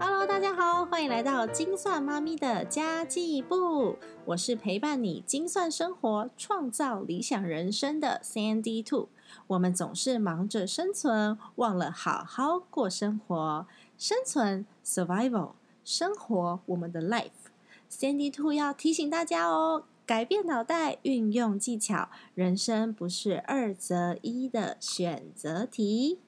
Hello，大家好，欢迎来到精算妈咪的家计部。我是陪伴你精算生活、创造理想人生的 Sandy Two。我们总是忙着生存，忘了好好过生活。生存 （survival），生活我们的 life。Sandy Two 要提醒大家哦，改变脑袋，运用技巧，人生不是二择一的选择题。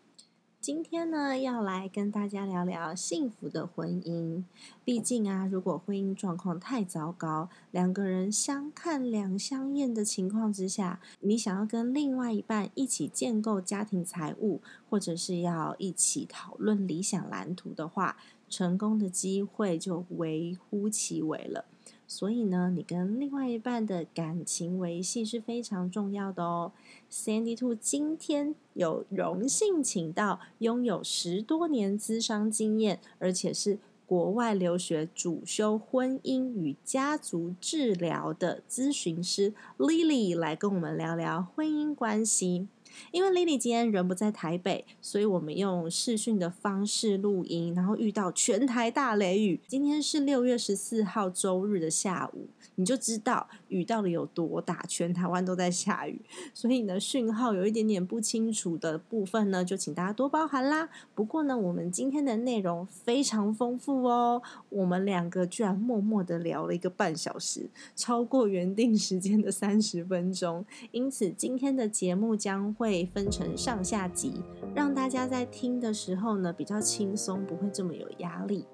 今天呢，要来跟大家聊聊幸福的婚姻。毕竟啊，如果婚姻状况太糟糕，两个人相看两相厌的情况之下，你想要跟另外一半一起建构家庭财务，或者是要一起讨论理想蓝图的话，成功的机会就微乎其微了。所以呢，你跟另外一半的感情维系是非常重要的哦。Sandy Two 今天有荣幸请到拥有十多年资商经验，而且是国外留学主修婚姻与家族治疗的咨询师 Lily 来跟我们聊聊婚姻关系。因为 Lily 今天人不在台北，所以我们用视讯的方式录音，然后遇到全台大雷雨。今天是六月十四号周日的下午，你就知道雨到底有多大，全台湾都在下雨，所以呢讯号有一点点不清楚的部分呢，就请大家多包涵啦。不过呢，我们今天的内容非常丰富哦，我们两个居然默默的聊了一个半小时，超过原定时间的三十分钟，因此今天的节目将。会可以分成上下集，让大家在听的时候呢比较轻松，不会这么有压力。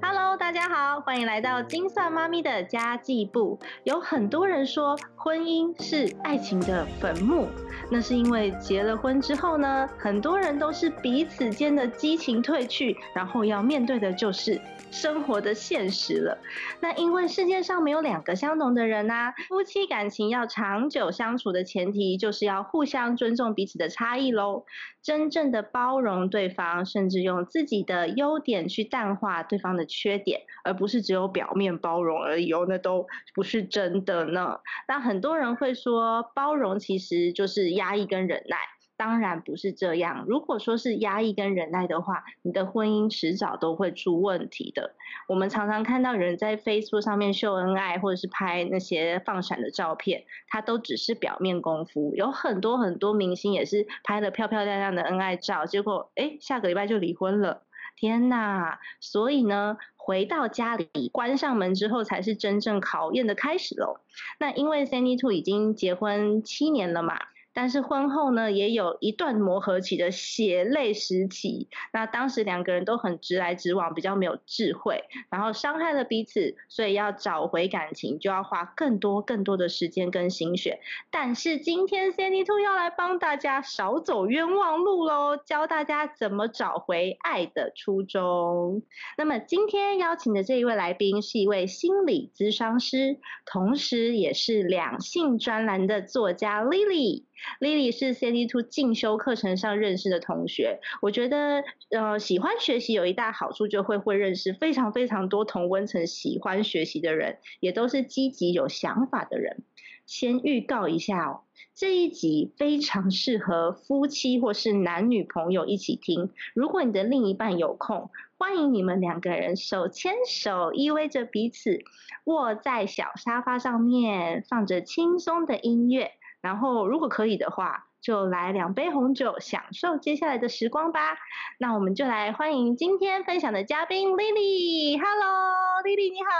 Hello，大家好，欢迎来到金算妈咪的家计部。有很多人说婚姻是爱情的坟墓，那是因为结了婚之后呢，很多人都是彼此间的激情褪去，然后要面对的就是。生活的现实了，那因为世界上没有两个相同的人呐。夫妻感情要长久相处的前提，就是要互相尊重彼此的差异喽。真正的包容对方，甚至用自己的优点去淡化对方的缺点，而不是只有表面包容而已哦，那都不是真的呢。那很很多人会说，包容其实就是压抑跟忍耐。当然不是这样。如果说是压抑跟忍耐的话，你的婚姻迟早都会出问题的。我们常常看到人在 Facebook 上面秀恩爱，或者是拍那些放闪的照片，它都只是表面功夫。有很多很多明星也是拍了漂漂亮亮的恩爱照，结果哎，下个礼拜就离婚了。天哪！所以呢，回到家里关上门之后，才是真正考验的开始喽。那因为 Sandy Two 已经结婚七年了嘛。但是婚后呢，也有一段磨合期的血泪时期。那当时两个人都很直来直往，比较没有智慧，然后伤害了彼此，所以要找回感情，就要花更多更多的时间跟心血。但是今天 Sandy Two 要来帮大家少走冤枉路喽，教大家怎么找回爱的初衷。那么今天邀请的这一位来宾是一位心理咨商师，同时也是两性专栏的作家 Lily。Lily 是 CD Two 进修课程上认识的同学，我觉得呃喜欢学习有一大好处，就会会认识非常非常多同温层喜欢学习的人，也都是积极有想法的人。先预告一下哦，这一集非常适合夫妻或是男女朋友一起听。如果你的另一半有空，欢迎你们两个人手牵手，依偎着彼此，卧在小沙发上面，放着轻松的音乐。然后，如果可以的话，就来两杯红酒，享受接下来的时光吧。那我们就来欢迎今天分享的嘉宾 Lily。Hello，Lily，你好。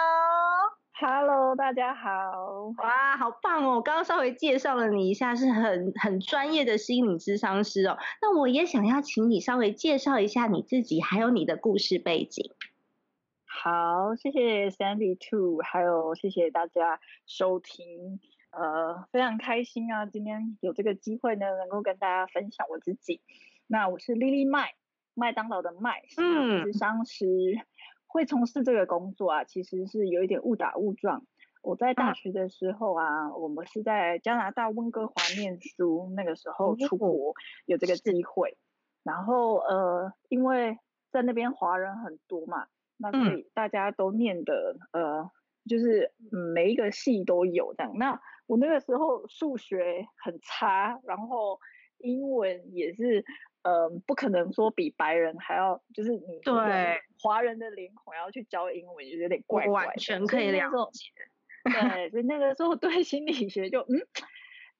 Hello，大家好。哇，好棒哦！刚刚稍微介绍了你一下，是很很专业的心理咨商师哦。那我也想要请你稍微介绍一下你自己，还有你的故事背景。好，谢谢 Sandy Two，还有谢谢大家收听。呃，非常开心啊！今天有这个机会呢，能够跟大家分享我自己。那我是 Lily 麦，麦当劳的麦，嗯，是商师，会从事这个工作啊，其实是有一点误打误撞。我在大学的时候啊，我们是在加拿大温哥华念书，那个时候出国有这个机会，然后呃，因为在那边华人很多嘛，那所以大家都念的呃。就是每一个系都有这样，那我那个时候数学很差，然后英文也是，呃，不可能说比白人还要，就是你对华人的脸孔要去教英文，就有点怪怪的。完全可以了解。对，所以那个时候对心理学就嗯，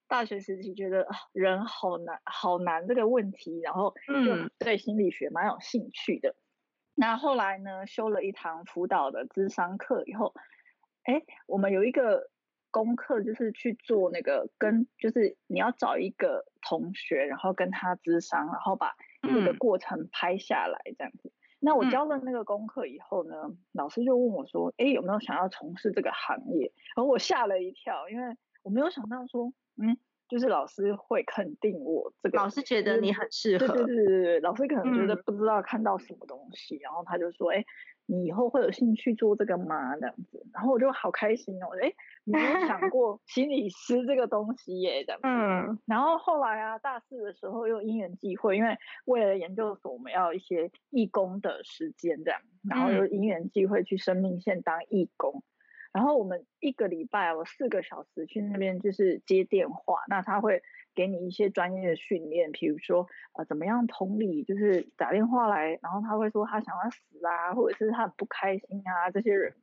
大学时期觉得人好难好难这个问题，然后就对心理学蛮有兴趣的。那后来呢，修了一堂辅导的智商课以后，哎，我们有一个。功课就是去做那个跟，就是你要找一个同学，然后跟他咨商，然后把这个过程拍下来这样子。那我交了那个功课以后呢，老师就问我说：“哎，有没有想要从事这个行业？”然后我吓了一跳，因为我没有想到说，嗯，就是老师会肯定我这个。老师觉得你很适合。对对对对对，老师可能觉得不知道看到什么东西，然后他就说：“哎。”你以后会有兴趣做这个吗？这样子，然后我就好开心哦，哎，没有想 过心理师这个东西耶，这样子。嗯。然后后来啊，大四的时候又因缘际会，因为为了研究所，我们要一些义工的时间这样，然后又因缘际会去生命线当义工。然后我们一个礼拜我四个小时去那边就是接电话，那他会。给你一些专业的训练，比如说呃怎么样同理，就是打电话来，然后他会说他想要死啊，或者是他很不开心啊，这些人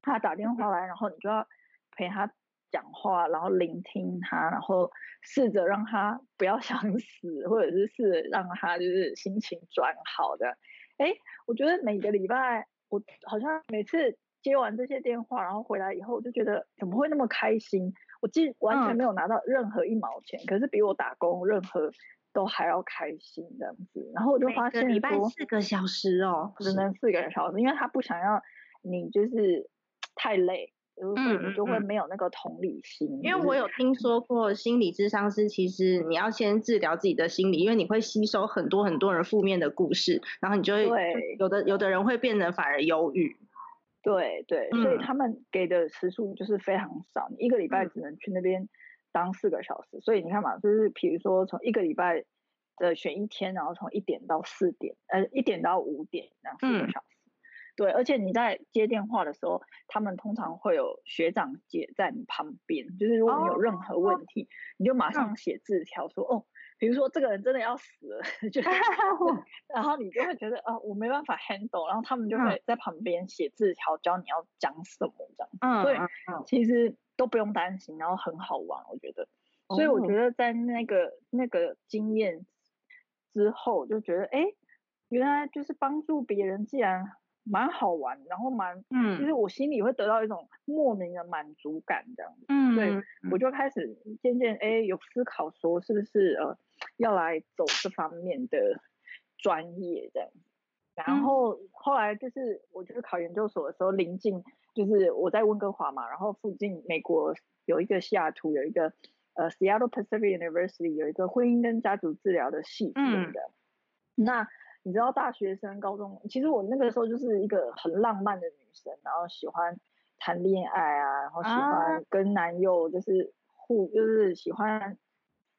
他打电话来，然后你就要陪他讲话，然后聆听他，然后试着让他不要想死，或者是试着让他就是心情转好的。哎，我觉得每个礼拜我好像每次接完这些电话，然后回来以后，我就觉得怎么会那么开心？我既完全没有拿到任何一毛钱，可是比我打工任何都还要开心这样子。然后我就发现，礼拜四个小时哦，只能四个小时，因为他不想要你就是太累，所以你就会没有那个同理心。因为我有听说过心理智商师，其实你要先治疗自己的心理，因为你会吸收很多很多人负面的故事，然后你就会有的有的人会变得反而忧郁。对对，所以他们给的时数就是非常少，你一个礼拜只能去那边当四个小时。所以你看嘛，就是比如说从一个礼拜的选一天，然后从一点到四点，呃，一点到五点这样四个小时。对，而且你在接电话的时候，他们通常会有学长姐在你旁边，就是如果你有任何问题，你就马上写字条说哦。比如说这个人真的要死了，就 然后你就会觉得啊，我没办法 handle，然后他们就会在旁边写字条教你要讲什么这样，所以其实都不用担心，然后很好玩，我觉得。所以我觉得在那个那个经验之后，就觉得哎，原来就是帮助别人，既然。蛮好玩，然后蛮，嗯，其实我心里会得到一种莫名的满足感，这样子，嗯，对，我就开始渐渐哎有思考说是不是呃要来走这方面的专业这样，然后后来就是我就是考研究所的时候，临近就是我在温哥华嘛，然后附近美国有一个西雅图有一个呃 Seattle Pacific University 有一个婚姻跟家族治疗的系嗯。的，那。你知道大学生、高中，其实我那个时候就是一个很浪漫的女生，然后喜欢谈恋爱啊，然后喜欢跟男友就是互，就是喜欢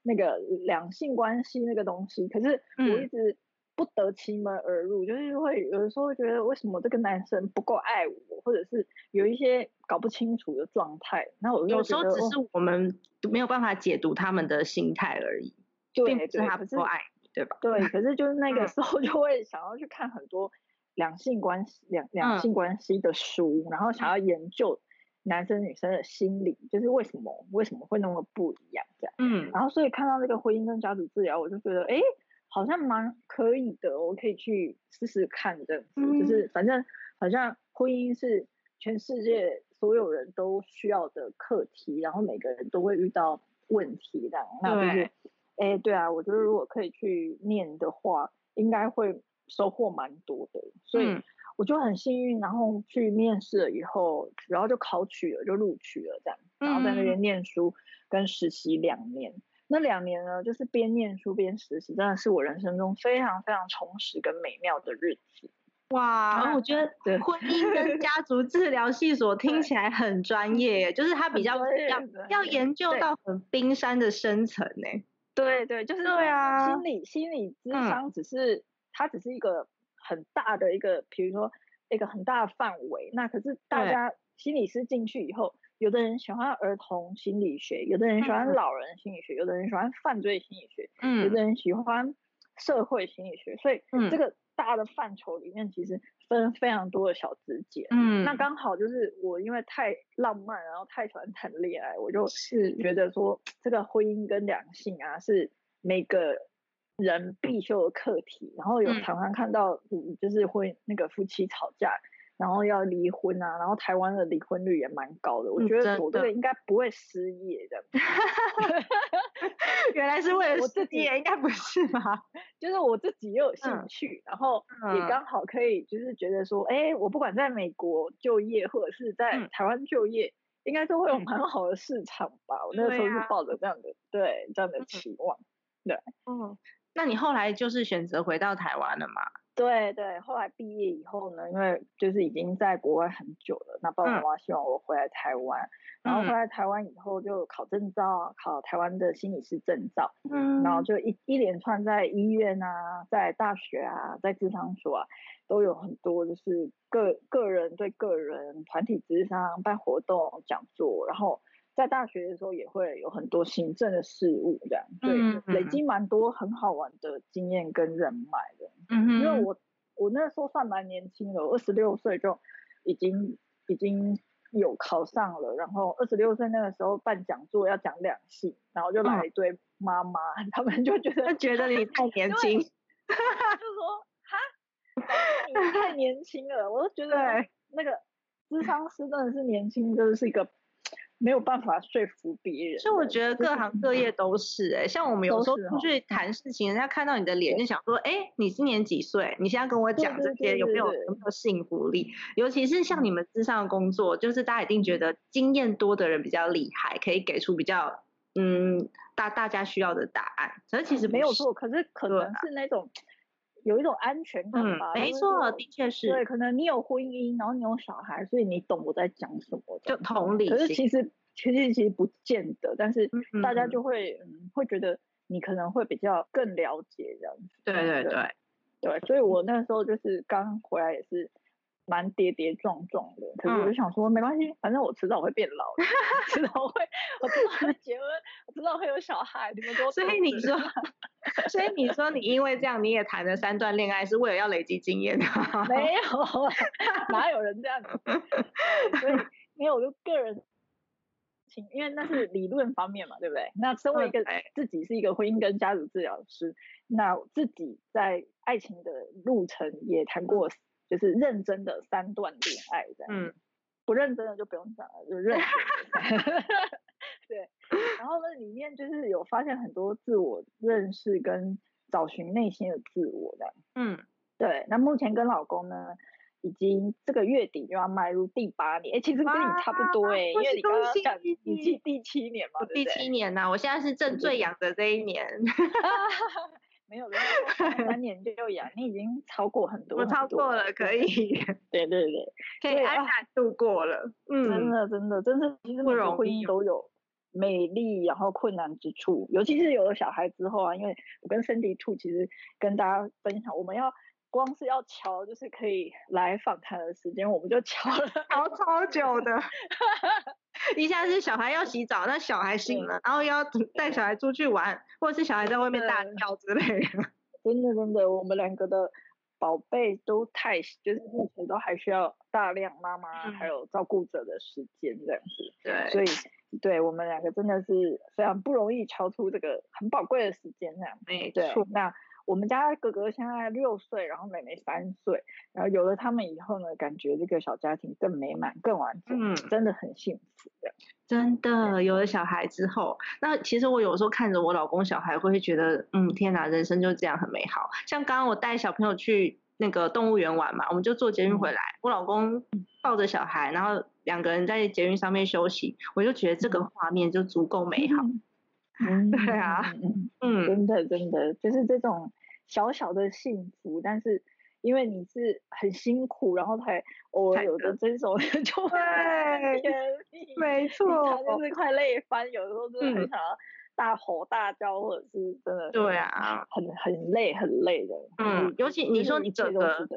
那个两性关系那个东西。可是我一直不得其门而入，就是会有的时候会觉得为什么这个男生不够爱我，或者是有一些搞不清楚的状态。那我有时候只是我们没有办法解读他们的心态而已，并不是他不够爱。对吧？对，可是就是那个时候就会想要去看很多两性关系、两两性关系的书，然后想要研究男生女生的心理，就是为什么为什么会那么不一样这样。嗯，然后所以看到这个婚姻跟家族治疗，我就觉得哎，好像蛮可以的，我可以去试试看这样子。就是反正好像婚姻是全世界所有人都需要的课题，然后每个人都会遇到问题的，那就是。哎，对啊，我觉得如果可以去念的话，应该会收获蛮多的，所以我就很幸运，然后去面试了以后，然后就考取了，就录取了这样，然后在那边念书跟实习两年，那两年呢，就是边念书边实习，真的是我人生中非常非常充实跟美妙的日子。哇，我觉得婚姻跟家族治疗系所 听起来很专业，就是它比较要要研究到很冰山的深层呢。对对，就是对啊，心理心理智商只是它只是一个很大的一个，比如说一个很大的范围。那可是大家心理师进去以后，有的人喜欢儿童心理学，有的人喜欢老人心理学，有的人喜欢犯罪心理学，嗯有的人喜欢社会心理学，所以这个大的范畴里面其实分非常多的小枝节。嗯，那刚好就是我因为太浪漫，然后太喜欢谈恋爱，我就是。觉得说这个婚姻跟两性啊是每个人必修的课题，然后有常常看到就是会那个夫妻吵架。然后要离婚啊，然后台湾的离婚率也蛮高的，我觉得我这个应该不会失业的。原来是为了失业，应该不是吧？就是我自己又有兴趣，然后也刚好可以，就是觉得说，哎，我不管在美国就业或者是在台湾就业，应该都会有蛮好的市场吧。我那个时候是抱着这样的对这样的期望，对。嗯，那你后来就是选择回到台湾了嘛？对对，后来毕业以后呢，因为就是已经在国外很久了，那爸爸妈妈希望我回来台湾，然后回来台湾以后就考证照，考台湾的心理师证照，嗯，然后就一一连串在医院啊，在大学啊，在智商所啊，都有很多就是个个人对个人、团体智商办活动、讲座，然后。在大学的时候也会有很多行政的事务，这样对，累积蛮多很好玩的经验跟人脉的。嗯因为我我那时候算蛮年轻的，二十六岁就已经已经有考上了，然后二十六岁那个时候办讲座要讲两性，然后就来一堆妈妈，他们就觉得觉得你太年轻，就说哈，你太年轻了，我都觉得那个智商师真的是年轻，真的是一个。没有办法说服别人，所以我觉得各行各业都是哎，像我们有时候出去谈事情，人家看到你的脸就想说，哎，你今年几岁？你现在跟我讲这些有没有有没有信服力？尤其是像你们之上的工作，就是大家一定觉得经验多的人比较厉害，可以给出比较嗯大大家需要的答案。可是其实没有错，可是可能是那种。有一种安全感吧，没错，的确是。对，可能你有婚姻，然后你有小孩，所以你懂我在讲什么。就同理可是其实其实其实不见得，但是大家就会嗯会觉得你可能会比较更了解这样子。对对对对，所以我那时候就是刚回来也是。蛮跌跌撞撞的，可是我就想说没关系，反正我迟早会变老的，迟早会，我迟早会结婚，我迟早会有小孩，你们都。所以你说，所以你说你因为这样你也谈了三段恋爱，是为了要累积经验的？没有，哪有人这样？所以没有，我就个人情，因为那是理论方面嘛，对不对？那身为一个自己是一个婚姻跟家族治疗师，那自己在爱情的路程也谈过。就是认真的三段恋爱这样，嗯，不认真的就不用讲了，就认真。对，然后呢，里面就是有发现很多自我认识跟找寻内心的自我的，嗯，对。那目前跟老公呢，已经这个月底就要迈入第八年，哎，其实跟你差不多哎，因为你刚刚讲你第第七年嘛，第七年呢，我现在是正最养的这一年。没有，三年就养，你已经超过很多，我超过了，可以，对对对，可以安然度过了，嗯，真的真的真的，其实每个婚姻都有美丽，然后困难之处，尤其是有了小孩之后啊，因为我跟 Cindy Two 其实跟大家分享，我们要光是要瞧，就是可以来访谈的时间，我们就瞧了瞧超久的。一下是小孩要洗澡，那小孩醒了，然后要带小孩出去玩，或者是小孩在外面大叫之类的。真的真的，我们两个的宝贝都太，就是目前都还需要大量妈妈还有照顾者的时间这样子。对，所以对我们两个真的是非常不容易超出这个很宝贵的时间这样。没错，那。我们家哥哥现在六岁，然后妹妹三岁，然后有了他们以后呢，感觉这个小家庭更美满、更完整，嗯，真的很幸福的。真的有了小孩之后，那其实我有时候看着我老公小孩，会觉得，嗯，天哪，人生就这样很美好。像刚刚我带小朋友去那个动物园玩嘛，我们就坐捷运回来，我老公抱着小孩，然后两个人在捷运上面休息，我就觉得这个画面就足够美好。嗯，对啊，嗯，真的真的就是这种小小的幸福，但是因为你是很辛苦，然后才偶尔有的这种 就会没错，就。是快累翻，有的时候真的很想要大吼大叫，或者是真的对啊，很很累很累的。嗯，尤其你说你哥哥，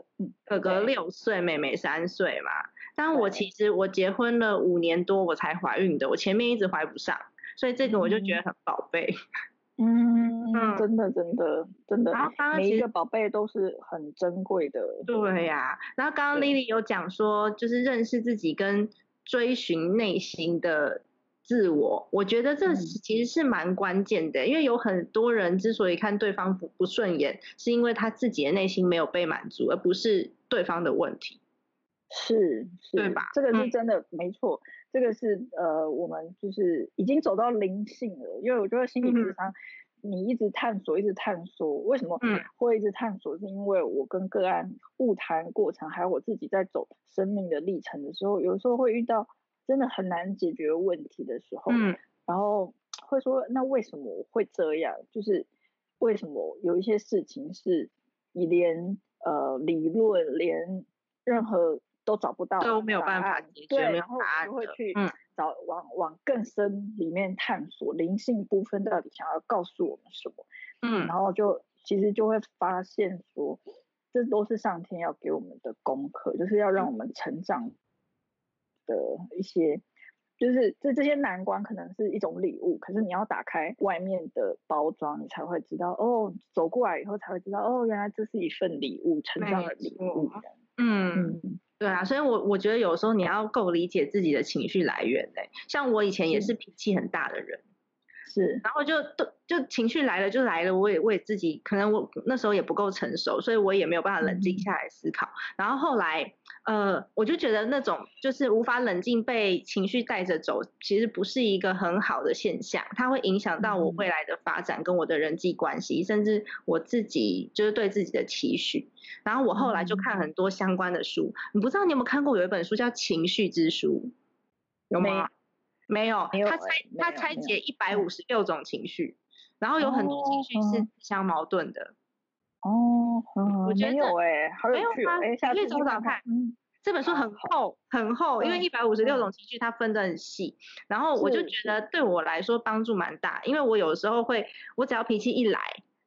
哥哥六岁，妹妹三岁嘛，但我其实我结婚了五年多我才怀孕的，我前面一直怀不上，所以这个我就觉得很宝贝。嗯，真的真的真的，然后每一个宝贝都是很珍贵的。对呀，然后刚刚 Lily 有讲说，就是认识自己跟追寻内心的自我，我觉得这其实是蛮关键的，因为有很多人之所以看对方不不顺眼，是因为他自己的内心没有被满足，而不是对方的问题。是，对吧？这个是真的，没错。这个是呃，我们就是已经走到灵性了，因为我觉得心理智商，你一直探索，一直探索，为什么会一直探索？是因为我跟个案物谈过程，还有我自己在走生命的历程的时候，有时候会遇到真的很难解决问题的时候，然后会说，那为什么会这样？就是为什么有一些事情是你连呃理论，连任何。都找不到，都没有办法解。决，然后就会去找往往更深里面探索灵性部分到底想要告诉我们什么，嗯，然后就其实就会发现说，这都是上天要给我们的功课，就是要让我们成长的一些，就是这这些难关可能是一种礼物，可是你要打开外面的包装，你才会知道，哦，走过来以后才会知道，哦，原来这是一份礼物，成长的礼物，嗯。对啊，所以我我觉得有时候你要够理解自己的情绪来源嘞。像我以前也是脾气很大的人，是，然后就都就情绪来了就来了，我也我也自己可能我那时候也不够成熟，所以我也没有办法冷静下来思考。然后后来。呃，我就觉得那种就是无法冷静被情绪带着走，其实不是一个很好的现象，它会影响到我未来的发展跟我的人际关系，甚至我自己就是对自己的期许。然后我后来就看很多相关的书，你不知道你有没有看过有一本书叫《情绪之书》，有吗？没有，他拆他拆解一百五十六种情绪，然后有很多情绪是自相矛盾的。哦，我觉得没有哎，没有吗？可以找找看。嗯，这本书很厚很厚，因为一百五十六种情绪它分得很细。然后我就觉得对我来说帮助蛮大，因为我有时候会，我只要脾气一来，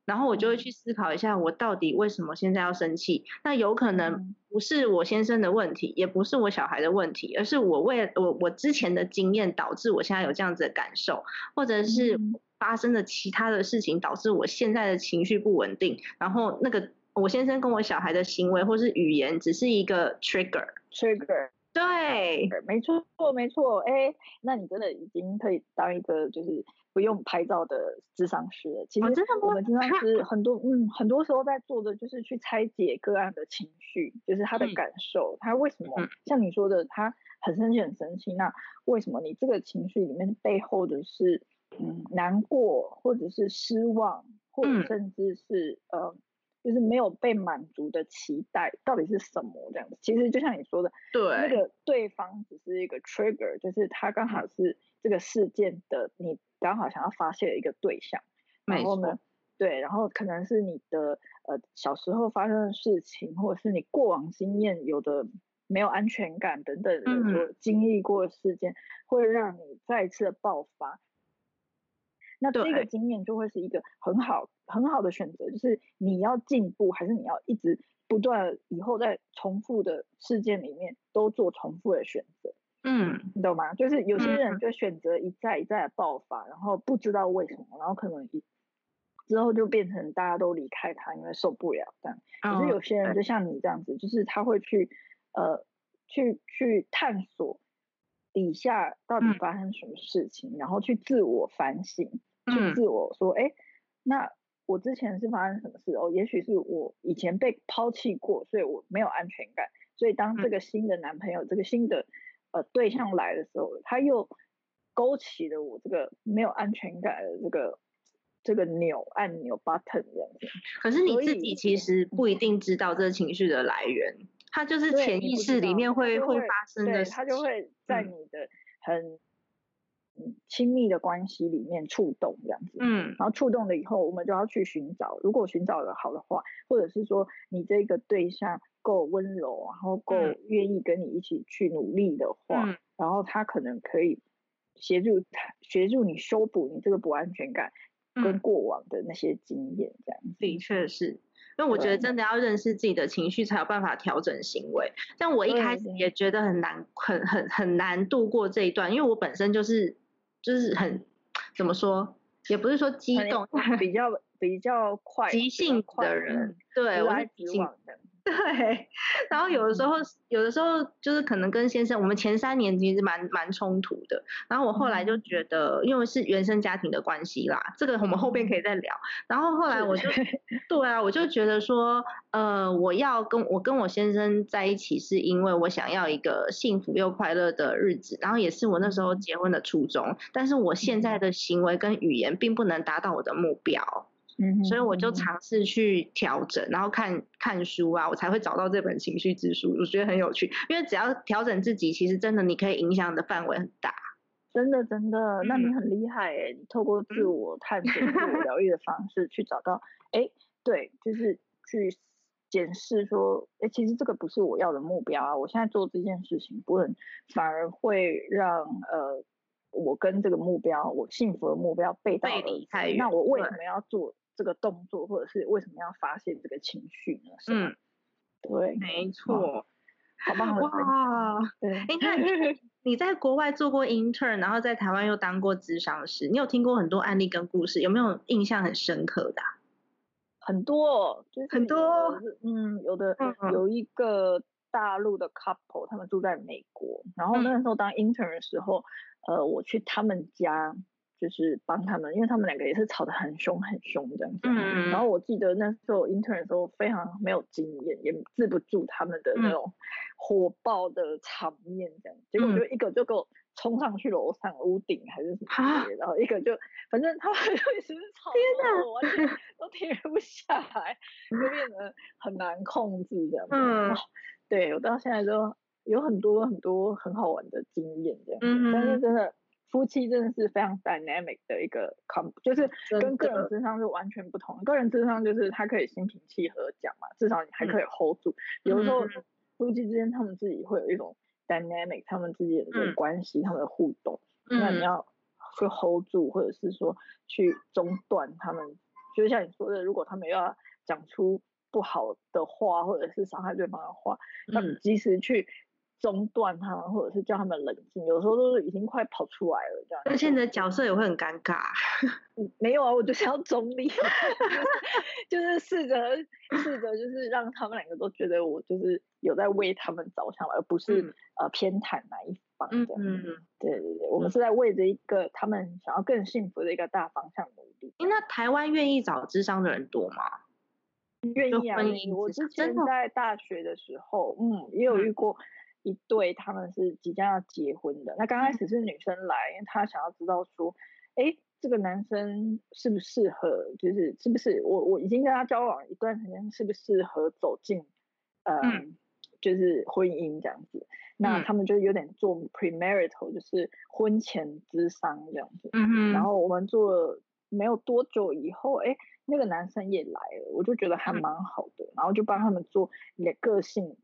然后我就会去思考一下，我到底为什么现在要生气？那有可能不是我先生的问题，也不是我小孩的问题，而是我为我我之前的经验导致我现在有这样子的感受，或者是。发生的其他的事情导致我现在的情绪不稳定，然后那个我先生跟我小孩的行为或是语言只是一个 trigger，trigger，对，没错没错，哎，那你真的已经可以当一个就是不用拍照的智商师了。其实我们智商师 很多嗯很多时候在做的就是去拆解个案的情绪，就是他的感受，他为什么像你说的他很生气很生气，那为什么你这个情绪里面背后的是？嗯，难过，或者是失望，或者甚至是呃，就是没有被满足的期待，到底是什么这样子？其实就像你说的，对，那个对方只是一个 trigger，就是他刚好是这个事件的你刚好想要发泄的一个对象。然后呢，对，然后可能是你的呃小时候发生的事情，或者是你过往经验有的没有安全感等等的所经历过的事件，会让你再次的爆发。那这个经验就会是一个很好很好的选择，就是你要进步，还是你要一直不断以后在重复的事件里面都做重复的选择？嗯，你懂吗？就是有些人就选择一再一再的爆发，然后不知道为什么，然后可能一之后就变成大家都离开他，因为受不了这样。可是有些人就像你这样子，就是他会去呃去去探索底下到底发生什么事情，然后去自我反省。去自我说，哎，那我之前是发生什么事哦？也许是我以前被抛弃过，所以我没有安全感。所以当这个新的男朋友、这个新的呃对象来的时候，他又勾起了我这个没有安全感的这个这个钮按钮 button 这样子。可是你自己其实不一定知道这个情绪的来源，它就是潜意识里面会会发生的，它就会在你的很。亲密的关系里面触动这样子，嗯，然后触动了以后，我们就要去寻找。如果寻找的好的话，或者是说你这个对象够温柔，然后够愿意跟你一起去努力的话，然后他可能可以协助他协助你修补你这个不安全感跟过往的那些经验，这样。的确是。因为我觉得真的要认识自己的情绪，才有办法调整行为。但我一开始也觉得很难，很很很难度过这一段，因为我本身就是就是很怎么说，也不是说激动，比较比较快急性的人，对，我是急性的。对，然后有的时候，有的时候就是可能跟先生，我们前三年其实蛮蛮冲突的。然后我后来就觉得，因为是原生家庭的关系啦，这个我们后边可以再聊。然后后来我就，对啊，我就觉得说，呃，我要跟我跟我先生在一起，是因为我想要一个幸福又快乐的日子，然后也是我那时候结婚的初衷。但是我现在的行为跟语言并不能达到我的目标。嗯，所以我就尝试去调整，然后看看书啊，我才会找到这本情绪之书。我觉得很有趣，因为只要调整自己，其实真的你可以影响的范围很大。真的真的，那你很厉害哎！你透过自我探索、自我疗 愈的方式去找到，哎，对，就是去检视说，哎，其实这个不是我要的目标啊！我现在做这件事情不能，反而会让呃我跟这个目标，我幸福的目标背道而驰。那我为什么要做？这个动作，或者是为什么要发泄这个情绪呢？嗯，对，没错，好棒哇！对，你看 你在国外做过 intern，然后在台湾又当过咨商师，你有听过很多案例跟故事，有没有印象很深刻的？很多，很多，嗯，有的有一个大陆的 couple，他们住在美国，然后那个时候当 intern 的时候，呃，我去他们家。就是帮他们，因为他们两个也是吵得很凶很凶这样子。嗯然后我记得那时候 intern 的时候非常没有经验，也治不住他们的那种火爆的场面这样。结果就一个就给我冲上去楼上屋顶还是什么，然后一个就反正他们 就一直吵，天哪，完全都停不下来，就变得很难控制这样。嗯。对我到现在都有很多很多很好玩的经验这样。嗯但是真的。夫妻真的是非常 dynamic 的一个 com，就是跟个人智商是完全不同。个人智商就是他可以心平气和讲嘛，至少你还可以 hold 住。有时候夫妻之间他们自己会有一种 dynamic，他们自己的关系，他们的互动，那你要去 hold 住，或者是说去中断他们。就像你说的，如果他们要讲出不好的话，或者是伤害对方的话，那你及时去。中断他们，或者是叫他们冷静，有时候都是已经快跑出来了这样。而且你的角色也会很尴尬。没有啊，我就是要中立，就是试着试着，就是让他们两个都觉得我就是有在为他们着想，而不是呃偏袒哪一方的。嗯，对对对，我们是在为着一个他们想要更幸福的一个大方向努力。那台湾愿意找智商的人多吗？愿意啊，我之前在大学的时候，嗯，也有遇过。一对他们是即将要结婚的，那刚开始是女生来，因为她想要知道说，哎，这个男生适不适合，就是是不是我我已经跟他交往一段时间，适不适合走进，嗯，就是婚姻这样子。那他们就有点做 premarital，就是婚前之商这样子。嗯然后我们做了没有多久以后，哎，那个男生也来了，我就觉得还蛮好的，然后就帮他们做个个性。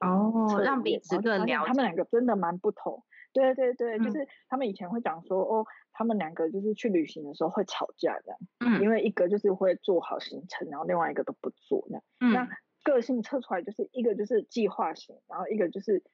哦，让彼此更了解。他们两个真的蛮不同。对对对，就是他们以前会讲说，哦，他们两个就是去旅行的时候会吵架这样。嗯。因为一个就是会做好行程，然后另外一个都不做那样。嗯。那个性测出来就是一个就是计划型，然后一个就是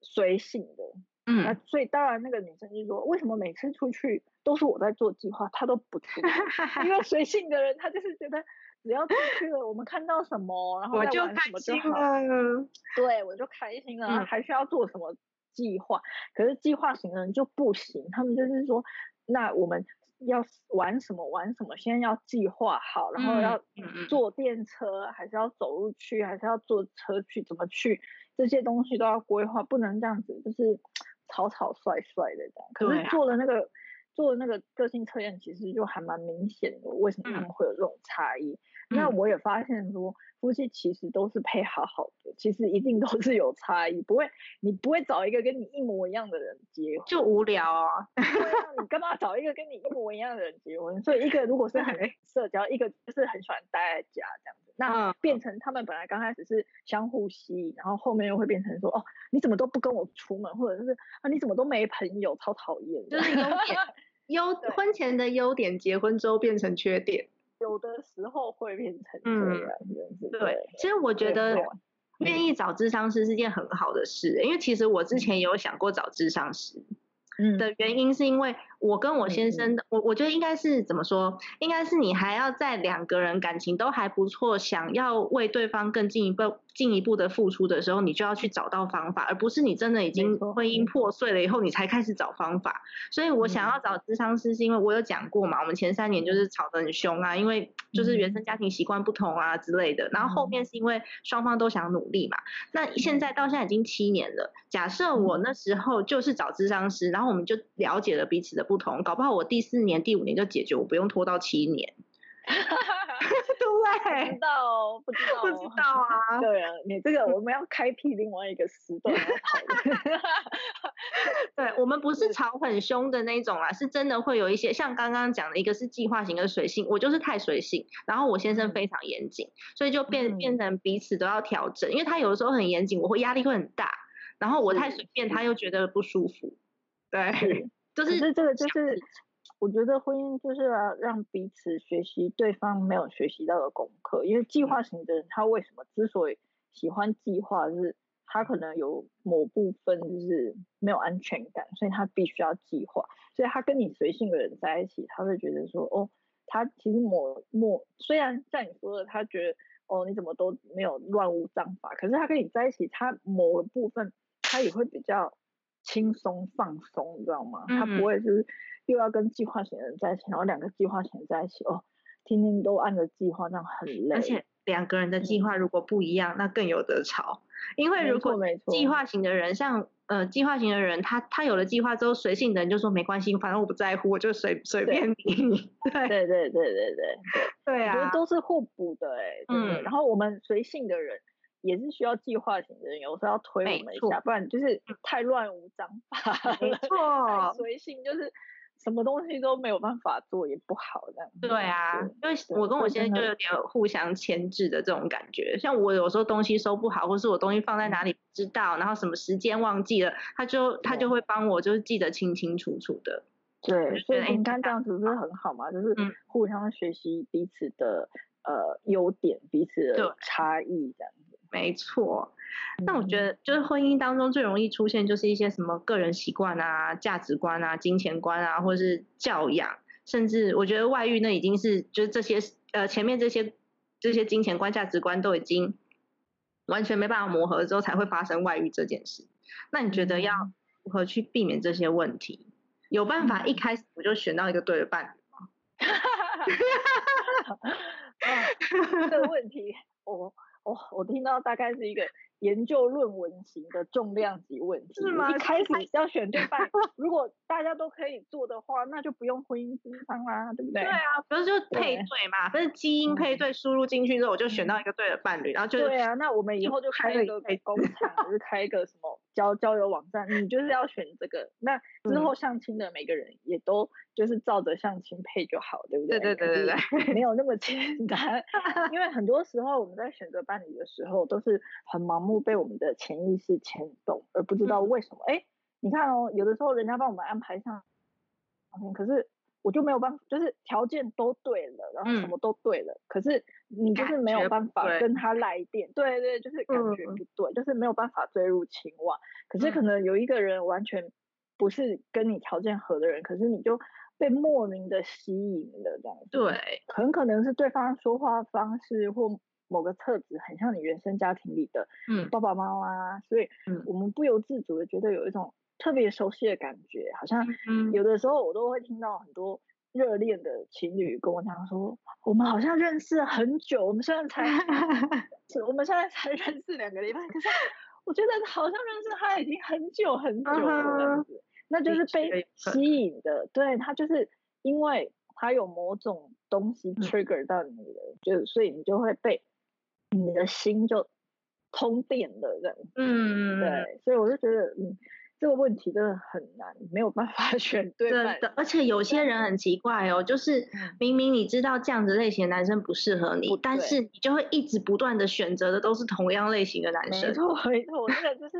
随性的。嗯。那所以当然那个女生就说，为什么每次出去都是我在做计划，她都不做？因为随性的人她就是觉得。只要出去了，我们看到什么，然后我就开心了。对，我就开心了。还需要做什么计划？可是计划型的人就不行，他们就是说，那我们要玩什么玩什么，先要计划好，然后要坐电车，还是要走路去，还是要坐车去，怎么去？这些东西都要规划，不能这样子，就是 草草率率的这样。可是做了那个做了那个个性测验，其实就还蛮明显的，为什么他们会有这种差异？那我也发现说，夫妻其实都是配好好的，其实一定都是有差异，不会，你不会找一个跟你一模一样的人结婚，就无聊啊。对啊，你干嘛找一个跟你一模一样的人结婚？所以一个如果是很社交，一个就是很喜欢待在家这样子，那变成他们本来刚开始是相互吸引，然后后面又会变成说，哦，你怎么都不跟我出门，或者是啊你怎么都没朋友，超讨厌。就是优点，优婚前的优点，结婚之后变成缺点。有的时候会变成这样子。对，其实我觉得愿意找智商师是件很好的事，因为其实我之前有想过找智商师。的原因是因为我跟我先生，我我觉得应该是怎么说？应该是你还要在两个人感情都还不错，想要为对方更进一步进一步的付出的时候，你就要去找到方法，而不是你真的已经婚姻破碎了以后，你才开始找方法。所以我想要找智商师，是因为我有讲过嘛，我们前三年就是吵得很凶啊，因为就是原生家庭习惯不同啊之类的。然后后面是因为双方都想努力嘛。那现在到现在已经七年了，假设我那时候就是找智商师，然后。然后我们就了解了彼此的不同，搞不好我第四年、第五年就解决，我不用拖到七年。对，不知道，不知道，不知道啊。对啊，你这个我们要开辟另外一个时段 对，我们不是吵很凶的那种啦，是真的会有一些像刚刚讲的一个是计划型的随性，我就是太随性，然后我先生非常严谨，所以就变变成彼此都要调整，因为他有的时候很严谨，我会压力会很大，然后我太随便，他又觉得不舒服。对，就是这个就是，我觉得婚姻就是要让彼此学习对方没有学习到的功课。因为计划型的人，他为什么之所以喜欢计划，就是他可能有某部分就是没有安全感，所以他必须要计划。所以他跟你随性的人在一起，他会觉得说，哦，他其实某某虽然像你说的，他觉得哦你怎么都没有乱无章法，可是他跟你在一起，他某个部分他也会比较。轻松放松，你知道吗？他不会是又要跟计划型的人在一起，然后两个计划型在一起哦，天天都按着计划，这样很累。而且两个人的计划如果不一样，那更有得吵。因为如果计划型的人，像呃计划型的人，他他有了计划之后，随性的人就说没关系，反正我不在乎，我就随随便你。对对对对对对对啊，都是互补的哎。嗯。然后我们随性的人。也是需要计划型的人，有时候要推我们一下，不然就是太乱无章 法，没错，随性就是什么东西都没有办法做，也不好这样。对啊，因为我跟我先生就有点互相牵制的这种感觉。像我有时候东西收不好，或是我东西放在哪里不知道，然后什么时间忘记了，他就他就会帮我，就是记得清清楚楚的。对，所以你看这样子不是很好吗？就是互相学习彼此的呃优点，彼此的差异这样。没错，那我觉得就是婚姻当中最容易出现就是一些什么个人习惯啊、价值观啊、金钱观啊，或者是教养，甚至我觉得外遇那已经是就是这些呃前面这些这些金钱观、价值观都已经完全没办法磨合之后才会发生外遇这件事。那你觉得要如何去避免这些问题？有办法一开始我就选到一个对的伴侣吗？这个问题我。哦，我听到大概是一个研究论文型的重量级问题。是吗？一开始要选对伴，如果大家都可以做的话，那就不用婚姻智商啦，对不对？对啊，不是就配对嘛，不是基因配对输入进去之后，我就选到一个对的伴侣，然后就对啊，那我们以后就开一个工厂，就开一个什么交交友网站，你就是要选这个，那之后相亲的每个人也都就是照着相亲配就好，对不对？对对对对对，没有那么简单，因为很多时候我们在选择伴侣的时候，都是很盲目被我们的潜意识牵动，而不知道为什么。哎，你看哦，有的时候人家帮我们安排上，可是我就没有办法，就是条件都对了，然后什么都对了，可是你就是没有办法跟他来电，对对，就是感觉不对，就是没有办法坠入情网。可是可能有一个人完全不是跟你条件合的人，可是你就被莫名的吸引了，这样子。对，很可能是对方说话方式或。某个特质很像你原生家庭里的嗯。爸爸妈妈，所以我们不由自主的觉得有一种特别熟悉的感觉，好像有的时候我都会听到很多热恋的情侣跟我讲说，我们好像认识很久，我们现在才，我们现在才认识两个礼拜，可是我觉得好像认识他已经很久很久了，那就是被吸引的，对他就是因为他有某种东西 trigger 到你了，就所以你就会被。你的心就通电了，这样，嗯，对，所以我就觉得，嗯，这个问题真的很难，没有办法 选对。真的，而且有些人很奇怪哦，就是明明你知道这样子类型的男生不适合你，但是你就会一直不断的选择的都是同样类型的男生。没错，没错，真的就是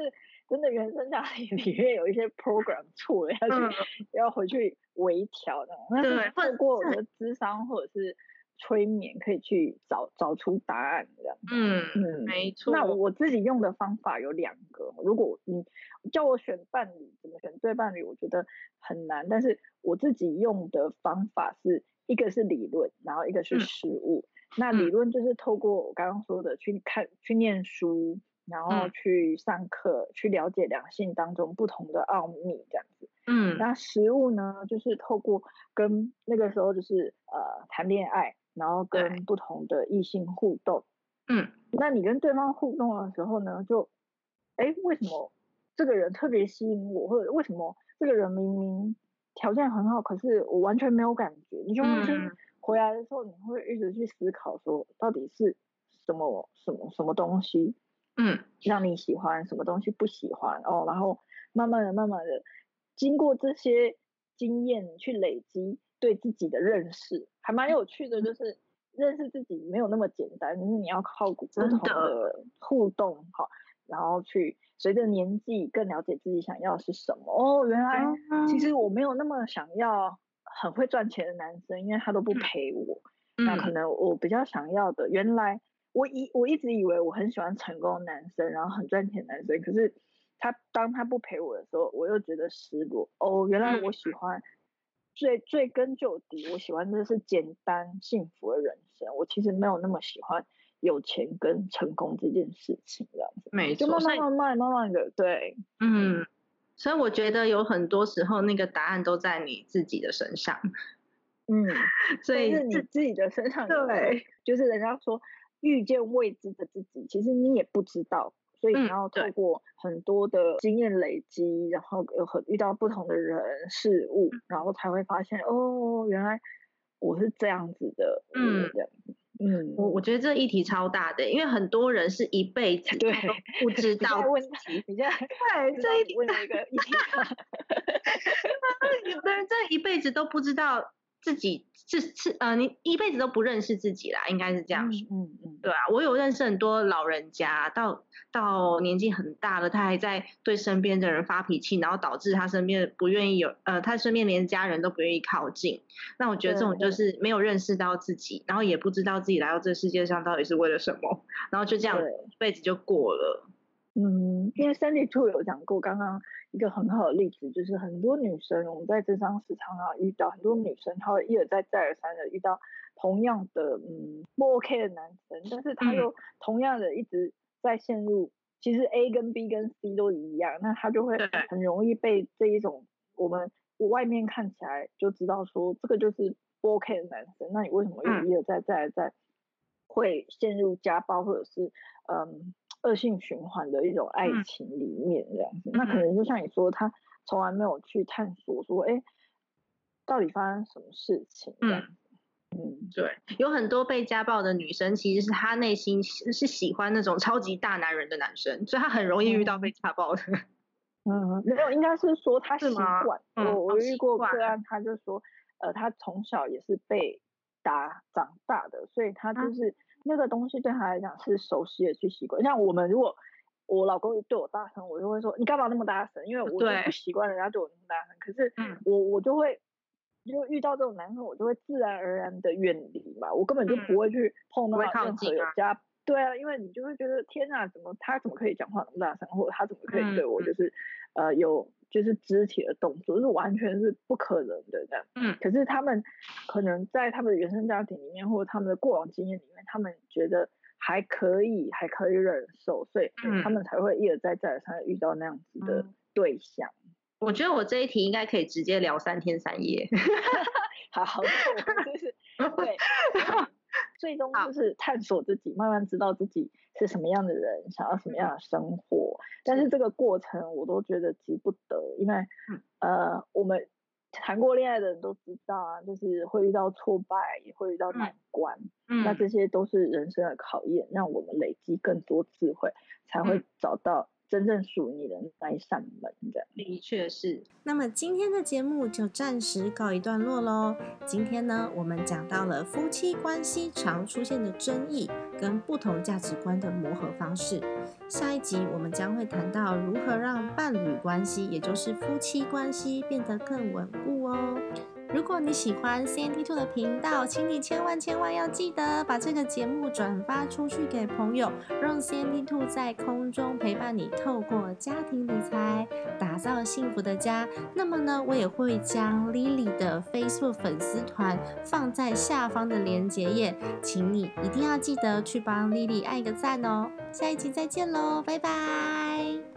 真的原生家庭里面有一些 program 错了，要去要回去微调的。对，透过我的智商或者是。催眠，可以去找找出答案这样。嗯嗯，没错。那我自己用的方法有两个，如果你叫我选伴侣，怎么选对伴侣，我觉得很难。但是我自己用的方法是一个是理论，然后一个是实物。那理论就是透过我刚刚说的去看、去念书，然后去上课，去了解两性当中不同的奥秘这样子。嗯，那实物呢，就是透过跟那个时候就是呃谈恋爱，然后跟不同的异性互动。嗯，那你跟对方互动的时候呢，就哎为什么这个人特别吸引我，或者为什么这个人明明条件很好，可是我完全没有感觉？你就会去回来的时候，你会一直去思考说，到底是什么什么什么东西，嗯，让你喜欢什么东西不喜欢哦，然后慢慢的慢慢的。经过这些经验去累积对自己的认识，还蛮有趣的。就是认识自己没有那么简单，就是你要靠不同的互动哈，然后去随着年纪更了解自己想要的是什么。哦，原来其实我没有那么想要很会赚钱的男生，因为他都不陪我。那可能我比较想要的，原来我一我一直以为我很喜欢成功的男生，然后很赚钱的男生，可是。他当他不陪我的时候，我又觉得失落。哦，原来我喜欢最最根究底，我喜欢的是简单幸福的人生。我其实没有那么喜欢有钱跟成功这件事情，这样子。没错，就慢慢慢慢慢慢的，对，嗯。所以我觉得有很多时候，那个答案都在你自己的身上。嗯，所以是你自己的身上。对，就是人家说遇见未知的自己，其实你也不知道。所以你要透过很多的经验累积，然后有很遇到不同的人事物，然后才会发现哦，原来我是这样子的。嗯。嗯，我我觉得这议题超大的，因为很多人是一辈子 都不知 道问题。你现在对这一问一个议题，有的人这一辈子都不知道。自己是是呃，你一辈子都不认识自己啦，应该是这样说。嗯嗯，对啊，我有认识很多老人家，到到年纪很大了，他还在对身边的人发脾气，然后导致他身边不愿意有呃，他身边连家人都不愿意靠近。那我觉得这种就是没有认识到自己，然后也不知道自己来到这世界上到底是为了什么，然后就这样一辈子就过了。嗯，因为 Sandy Two 有讲过，刚刚一个很好的例子就是很多女生，我们在智商市场上遇到很多女生，她会一而再再而三的遇到同样的嗯不 OK 的男生，但是她又同样的一直在陷入，其实 A 跟 B 跟 C 都一样，那她就会很容易被这一种我们外面看起来就知道说这个就是不 OK 的男生，那你为什么又一而再再而再会陷入家暴或者是嗯？恶性循环的一种爱情里面这样子，那可能就像你说，他从来没有去探索说，哎，到底发生什么事情？嗯嗯，对，有很多被家暴的女生，其实是她内心是是喜欢那种超级大男人的男生，所以她很容易遇到被家暴的。嗯，没有，应该是说他习惯。我我遇过个案，他就说，呃，他从小也是被打长大的，所以他就是。那个东西对他来讲是熟悉的去习惯，像我们如果我老公对我大声，我就会说你干嘛那么大声？因为我就不习惯人家对我那么大声。可是我我就会就遇到这种男生，我就会自然而然的远离嘛，我根本就不会去碰到任何有家。对啊，因为你就会觉得天啊，怎么他怎么可以讲话那么大声，或者他怎么可以对我就是呃有。就是肢体的动作是完全是不可能的这样，嗯，可是他们可能在他们的原生家庭里面，或者他们的过往经验里面，他们觉得还可以，还可以忍受，所以他们才会一而再再而三遇到那样子的对象。我觉得我这一题应该可以直接聊三天三夜，好，好，就是对。最终就是探索自己，慢慢知道自己是什么样的人，想要什么样的生活。但是这个过程我都觉得急不得，因为呃，我们谈过恋爱的人都知道啊，就是会遇到挫败，也会遇到难关。嗯，那这些都是人生的考验，让我们累积更多智慧，才会找到。真正属于你的那一扇门的，的确是。那么今天的节目就暂时告一段落喽。今天呢，我们讲到了夫妻关系常出现的争议跟不同价值观的磨合方式。下一集我们将会谈到如何让伴侣关系，也就是夫妻关系变得更稳固哦。如果你喜欢 CNT Two 的频道，请你千万千万要记得把这个节目转发出去给朋友，让 CNT Two 在空中陪伴你，透过家庭理财打造幸福的家。那么呢，我也会将 Lily 的 Facebook 粉丝团放在下方的连结页，请你一定要记得去帮 Lily 按一个赞哦。下一集再见喽，拜拜。